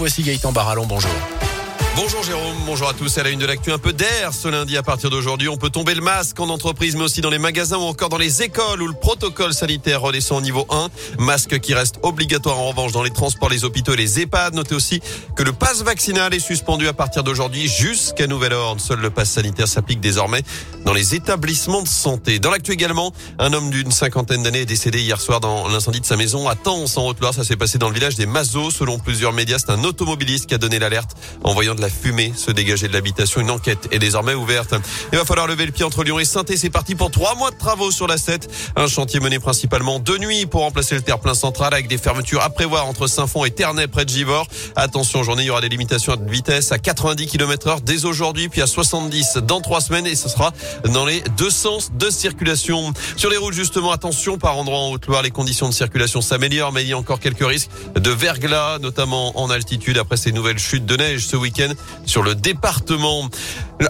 voici Gaëtan Barallon, bonjour. Bonjour Jérôme, bonjour à tous. À la une de l'actu, un peu d'air ce lundi à partir d'aujourd'hui. On peut tomber le masque en entreprise, mais aussi dans les magasins ou encore dans les écoles où le protocole sanitaire redescend au niveau 1. Masque qui reste obligatoire en revanche dans les transports, les hôpitaux et les EHPAD. Notez aussi que le passe vaccinal est suspendu à partir d'aujourd'hui jusqu'à nouvel ordre. Seul le passe sanitaire s'applique désormais dans les établissements de santé. Dans l'actu également, un homme d'une cinquantaine d'années est décédé hier soir dans l'incendie de sa maison à Tens en Haute-Loire. Ça s'est passé dans le village des Mazos. Selon plusieurs médias, c'est un automobiliste qui a donné l'alerte en voyant de la fumée se dégager de l'habitation. Une enquête est désormais ouverte. Il va falloir lever le pied entre Lyon et saint C'est parti pour trois mois de travaux sur la 7. Un chantier mené principalement de nuit pour remplacer le terre-plein central avec des fermetures à prévoir entre Saint-Fond et Ternay près de Givors. Attention, journée, il y aura des limitations de vitesse à 90 km heure dès aujourd'hui, puis à 70 dans trois semaines et ce sera dans les deux sens de circulation. Sur les routes, justement, attention, par endroit en Haute-Loire, les conditions de circulation s'améliorent, mais il y a encore quelques risques de verglas, notamment en altitude après ces nouvelles chutes de neige ce week-end sur le département.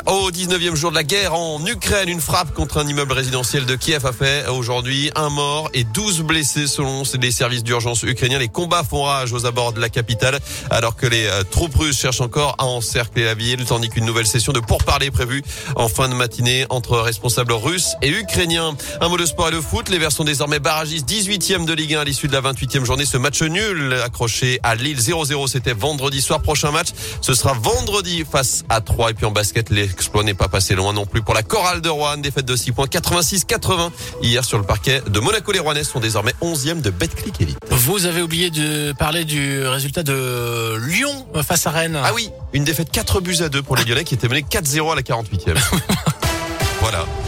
Au 19e jour de la guerre en Ukraine, une frappe contre un immeuble résidentiel de Kiev a fait aujourd'hui un mort et 12 blessés selon les services d'urgence ukrainiens. Les combats font rage aux abords de la capitale alors que les euh, troupes russes cherchent encore à encercler la ville tandis qu'une nouvelle session de pourparlers prévue en fin de matinée entre responsables russes et ukrainiens. Un mot de sport et le foot. Les Verts sont désormais barragistes 18e de Ligue 1 à l'issue de la 28e journée. Ce match nul accroché à Lille 0-0, c'était vendredi soir. Prochain match, ce sera vendredi face à 3 et puis en basket, l'exploit n'est pas passé loin non plus pour la chorale de Rouen. Défaite de 6 points 86-80 hier sur le parquet de Monaco. Les Rouennais sont désormais 11e de Betclic Elite. Vous avez oublié de parler du résultat de Lyon face à Rennes. Ah oui, une défaite 4 buts à 2 pour les Lyonnais qui étaient menés 4-0 à la 48e.